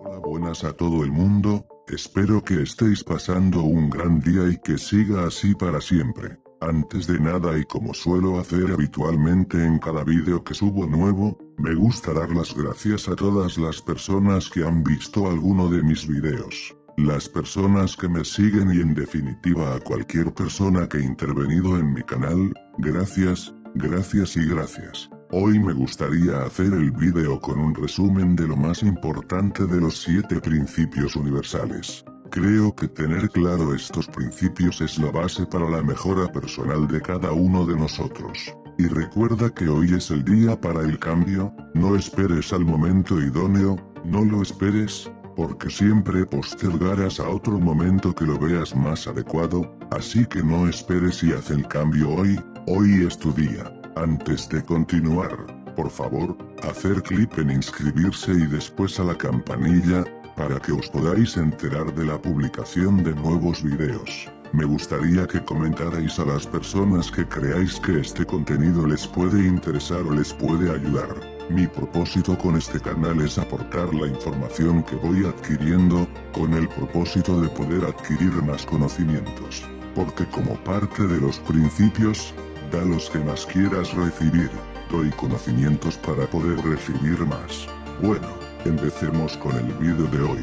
Hola buenas a todo el mundo, espero que estéis pasando un gran día y que siga así para siempre. Antes de nada y como suelo hacer habitualmente en cada vídeo que subo nuevo, me gusta dar las gracias a todas las personas que han visto alguno de mis videos. Las personas que me siguen y en definitiva a cualquier persona que intervenido en mi canal, gracias, gracias y gracias. Hoy me gustaría hacer el vídeo con un resumen de lo más importante de los siete principios universales. Creo que tener claro estos principios es la base para la mejora personal de cada uno de nosotros. Y recuerda que hoy es el día para el cambio, no esperes al momento idóneo, no lo esperes, porque siempre postergarás a otro momento que lo veas más adecuado, así que no esperes y haz el cambio hoy, hoy es tu día. Antes de continuar, por favor, hacer clic en inscribirse y después a la campanilla, para que os podáis enterar de la publicación de nuevos videos. Me gustaría que comentarais a las personas que creáis que este contenido les puede interesar o les puede ayudar. Mi propósito con este canal es aportar la información que voy adquiriendo, con el propósito de poder adquirir más conocimientos. Porque como parte de los principios, los que más quieras recibir, doy conocimientos para poder recibir más. Bueno, Empecemos con el vídeo de hoy.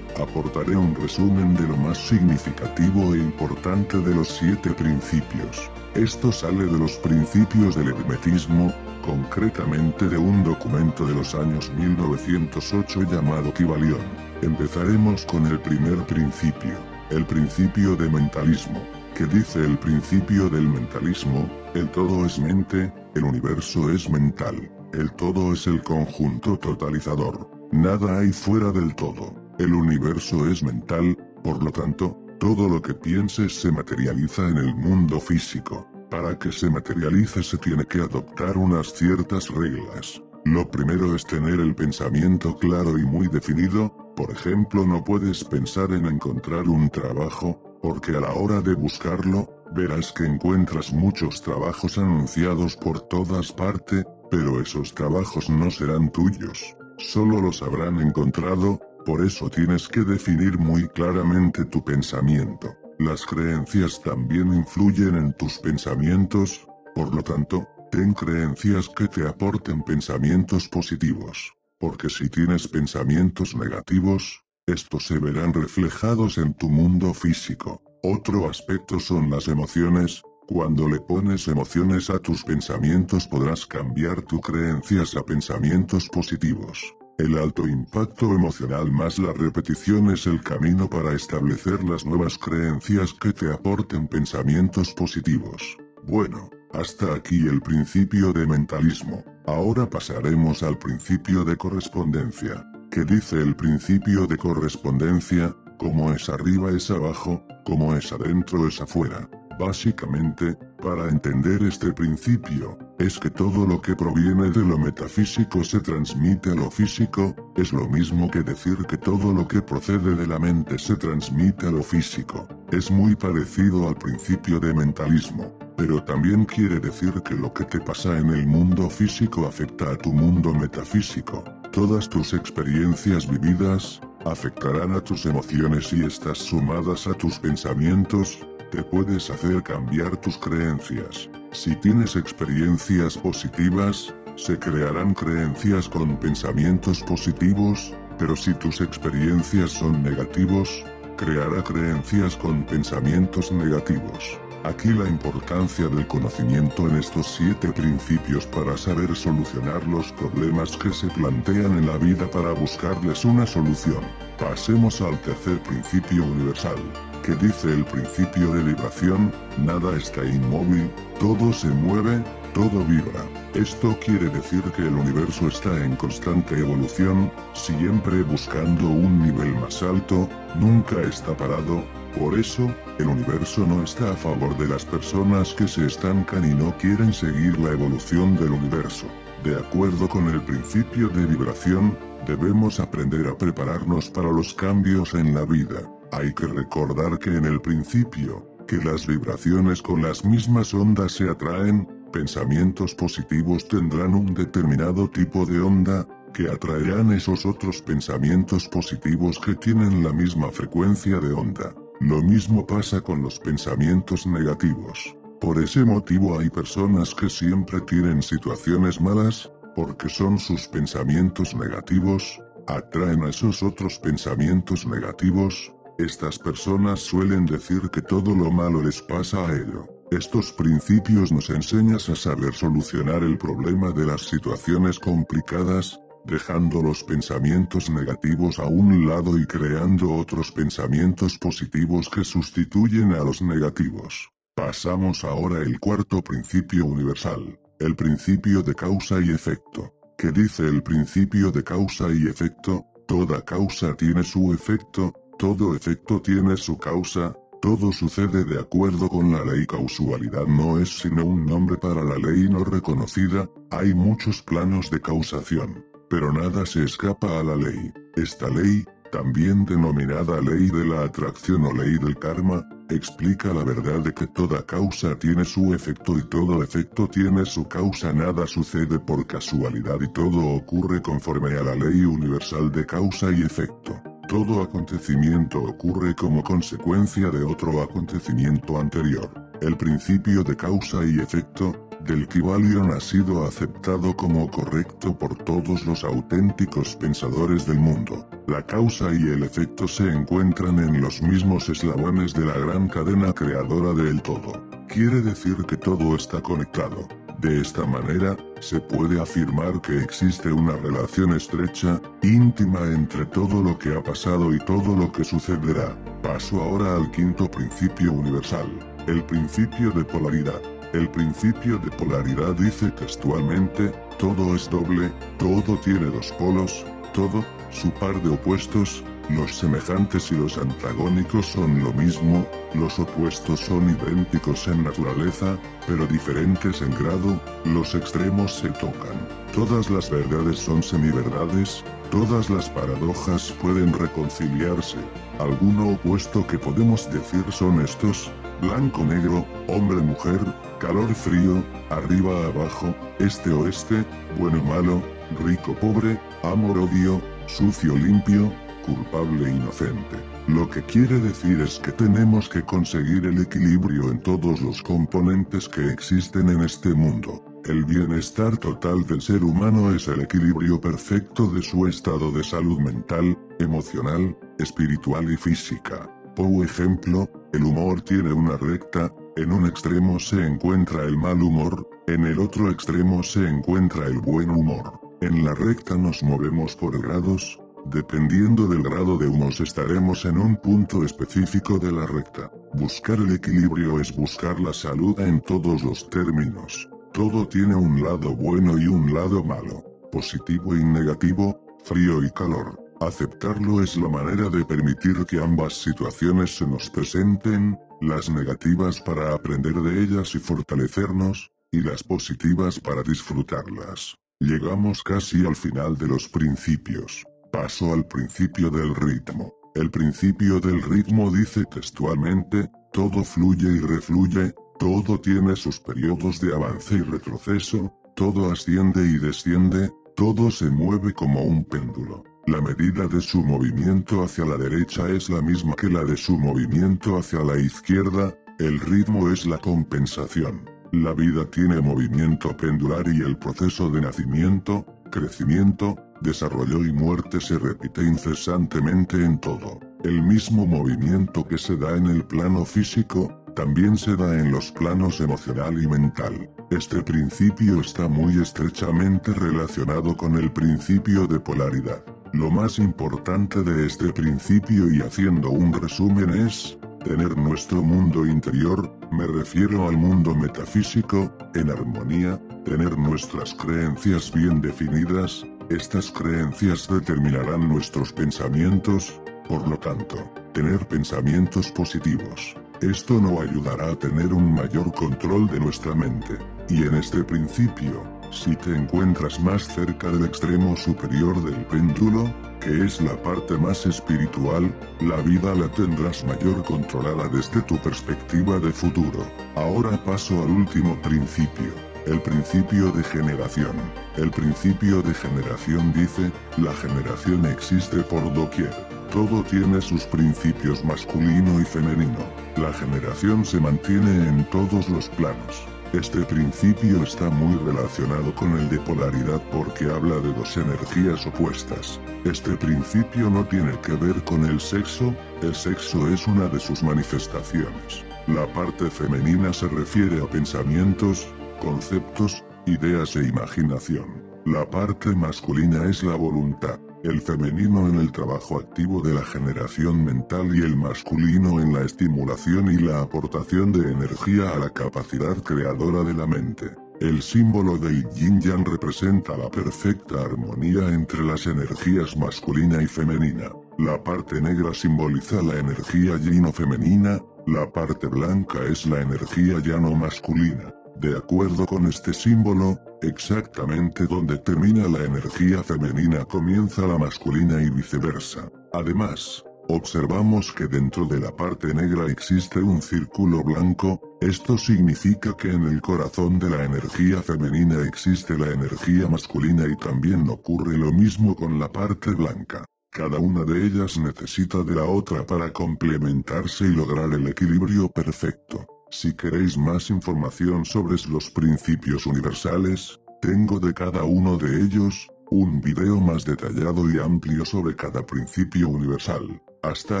Aportaré un resumen de lo más significativo e importante de los siete principios. Esto sale de los principios del hermetismo, concretamente de un documento de los años 1908 llamado Kybalion. Empezaremos con el primer principio, el principio de mentalismo, que dice el principio del mentalismo, el todo es mente, el universo es mental, el todo es el conjunto totalizador. Nada hay fuera del todo. El universo es mental, por lo tanto, todo lo que pienses se materializa en el mundo físico. Para que se materialice se tiene que adoptar unas ciertas reglas. Lo primero es tener el pensamiento claro y muy definido, por ejemplo no puedes pensar en encontrar un trabajo, porque a la hora de buscarlo, verás que encuentras muchos trabajos anunciados por todas partes, pero esos trabajos no serán tuyos. Solo los habrán encontrado, por eso tienes que definir muy claramente tu pensamiento. Las creencias también influyen en tus pensamientos, por lo tanto, ten creencias que te aporten pensamientos positivos. Porque si tienes pensamientos negativos, estos se verán reflejados en tu mundo físico. Otro aspecto son las emociones, cuando le pones emociones a tus pensamientos podrás cambiar tus creencias a pensamientos positivos. El alto impacto emocional más la repetición es el camino para establecer las nuevas creencias que te aporten pensamientos positivos. Bueno, hasta aquí el principio de mentalismo. Ahora pasaremos al principio de correspondencia. Que dice el principio de correspondencia? Como es arriba es abajo, como es adentro es afuera. Básicamente, para entender este principio, es que todo lo que proviene de lo metafísico se transmite a lo físico, es lo mismo que decir que todo lo que procede de la mente se transmite a lo físico. Es muy parecido al principio de mentalismo, pero también quiere decir que lo que te pasa en el mundo físico afecta a tu mundo metafísico. Todas tus experiencias vividas, afectarán a tus emociones y estas sumadas a tus pensamientos, te puedes hacer cambiar tus creencias. Si tienes experiencias positivas, se crearán creencias con pensamientos positivos, pero si tus experiencias son negativos, creará creencias con pensamientos negativos. Aquí la importancia del conocimiento en estos siete principios para saber solucionar los problemas que se plantean en la vida para buscarles una solución. Pasemos al tercer principio universal que dice el principio de vibración, nada está inmóvil, todo se mueve, todo vibra. Esto quiere decir que el universo está en constante evolución, siempre buscando un nivel más alto, nunca está parado, por eso, el universo no está a favor de las personas que se estancan y no quieren seguir la evolución del universo. De acuerdo con el principio de vibración, debemos aprender a prepararnos para los cambios en la vida. Hay que recordar que en el principio, que las vibraciones con las mismas ondas se atraen, pensamientos positivos tendrán un determinado tipo de onda, que atraerán esos otros pensamientos positivos que tienen la misma frecuencia de onda. Lo mismo pasa con los pensamientos negativos. Por ese motivo hay personas que siempre tienen situaciones malas, porque son sus pensamientos negativos, atraen a esos otros pensamientos negativos, estas personas suelen decir que todo lo malo les pasa a ello. Estos principios nos enseñan a saber solucionar el problema de las situaciones complicadas, dejando los pensamientos negativos a un lado y creando otros pensamientos positivos que sustituyen a los negativos. Pasamos ahora al cuarto principio universal, el principio de causa y efecto. ¿Qué dice el principio de causa y efecto? Toda causa tiene su efecto, todo efecto tiene su causa, todo sucede de acuerdo con la ley causalidad no es sino un nombre para la ley no reconocida, hay muchos planos de causación, pero nada se escapa a la ley. Esta ley, también denominada ley de la atracción o ley del karma, explica la verdad de que toda causa tiene su efecto y todo efecto tiene su causa. Nada sucede por casualidad y todo ocurre conforme a la ley universal de causa y efecto. Todo acontecimiento ocurre como consecuencia de otro acontecimiento anterior. El principio de causa y efecto, del Kybalion ha sido aceptado como correcto por todos los auténticos pensadores del mundo. La causa y el efecto se encuentran en los mismos eslabones de la gran cadena creadora del todo. Quiere decir que todo está conectado. De esta manera, se puede afirmar que existe una relación estrecha, íntima entre todo lo que ha pasado y todo lo que sucederá. Paso ahora al quinto principio universal, el principio de polaridad. El principio de polaridad dice textualmente, todo es doble, todo tiene dos polos, todo, su par de opuestos, los semejantes y los antagónicos son lo mismo, los opuestos son idénticos en naturaleza, pero diferentes en grado, los extremos se tocan. Todas las verdades son semiverdades, todas las paradojas pueden reconciliarse. Alguno opuesto que podemos decir son estos, blanco-negro, hombre-mujer, calor-frío, arriba-abajo, este-oeste, bueno-malo, rico-pobre, amor-odio, sucio-limpio, culpable-inocente. Lo que quiere decir es que tenemos que conseguir el equilibrio en todos los componentes que existen en este mundo. El bienestar total del ser humano es el equilibrio perfecto de su estado de salud mental, emocional, espiritual y física. Por ejemplo, el humor tiene una recta, en un extremo se encuentra el mal humor, en el otro extremo se encuentra el buen humor. En la recta nos movemos por grados, dependiendo del grado de unos estaremos en un punto específico de la recta. Buscar el equilibrio es buscar la salud en todos los términos. Todo tiene un lado bueno y un lado malo, positivo y negativo, frío y calor. Aceptarlo es la manera de permitir que ambas situaciones se nos presenten, las negativas para aprender de ellas y fortalecernos, y las positivas para disfrutarlas. Llegamos casi al final de los principios. Paso al principio del ritmo. El principio del ritmo dice textualmente, todo fluye y refluye, todo tiene sus periodos de avance y retroceso, todo asciende y desciende, todo se mueve como un péndulo. La medida de su movimiento hacia la derecha es la misma que la de su movimiento hacia la izquierda, el ritmo es la compensación. La vida tiene movimiento pendular y el proceso de nacimiento, crecimiento, desarrollo y muerte se repite incesantemente en todo. El mismo movimiento que se da en el plano físico, también se da en los planos emocional y mental. Este principio está muy estrechamente relacionado con el principio de polaridad. Lo más importante de este principio y haciendo un resumen es, tener nuestro mundo interior, me refiero al mundo metafísico, en armonía, tener nuestras creencias bien definidas, estas creencias determinarán nuestros pensamientos, por lo tanto, tener pensamientos positivos. Esto nos ayudará a tener un mayor control de nuestra mente. Y en este principio, si te encuentras más cerca del extremo superior del péndulo, que es la parte más espiritual, la vida la tendrás mayor controlada desde tu perspectiva de futuro. Ahora paso al último principio. El principio de generación. El principio de generación dice, la generación existe por doquier. Todo tiene sus principios masculino y femenino. La generación se mantiene en todos los planos. Este principio está muy relacionado con el de polaridad porque habla de dos energías opuestas. Este principio no tiene que ver con el sexo, el sexo es una de sus manifestaciones. La parte femenina se refiere a pensamientos, conceptos, ideas e imaginación. La parte masculina es la voluntad el femenino en el trabajo activo de la generación mental y el masculino en la estimulación y la aportación de energía a la capacidad creadora de la mente. El símbolo del yin yang representa la perfecta armonía entre las energías masculina y femenina. La parte negra simboliza la energía yin o femenina, la parte blanca es la energía llano masculina. De acuerdo con este símbolo, exactamente donde termina la energía femenina comienza la masculina y viceversa. Además, observamos que dentro de la parte negra existe un círculo blanco, esto significa que en el corazón de la energía femenina existe la energía masculina y también ocurre lo mismo con la parte blanca. Cada una de ellas necesita de la otra para complementarse y lograr el equilibrio perfecto. Si queréis más información sobre los principios universales, tengo de cada uno de ellos, un video más detallado y amplio sobre cada principio universal. Hasta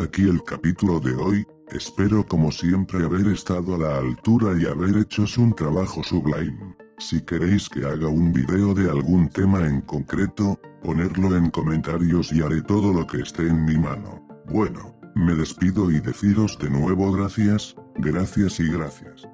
aquí el capítulo de hoy, espero como siempre haber estado a la altura y haber hecho un trabajo sublime. Si queréis que haga un video de algún tema en concreto, ponerlo en comentarios y haré todo lo que esté en mi mano. Bueno, me despido y deciros de nuevo gracias, gracias y gracias.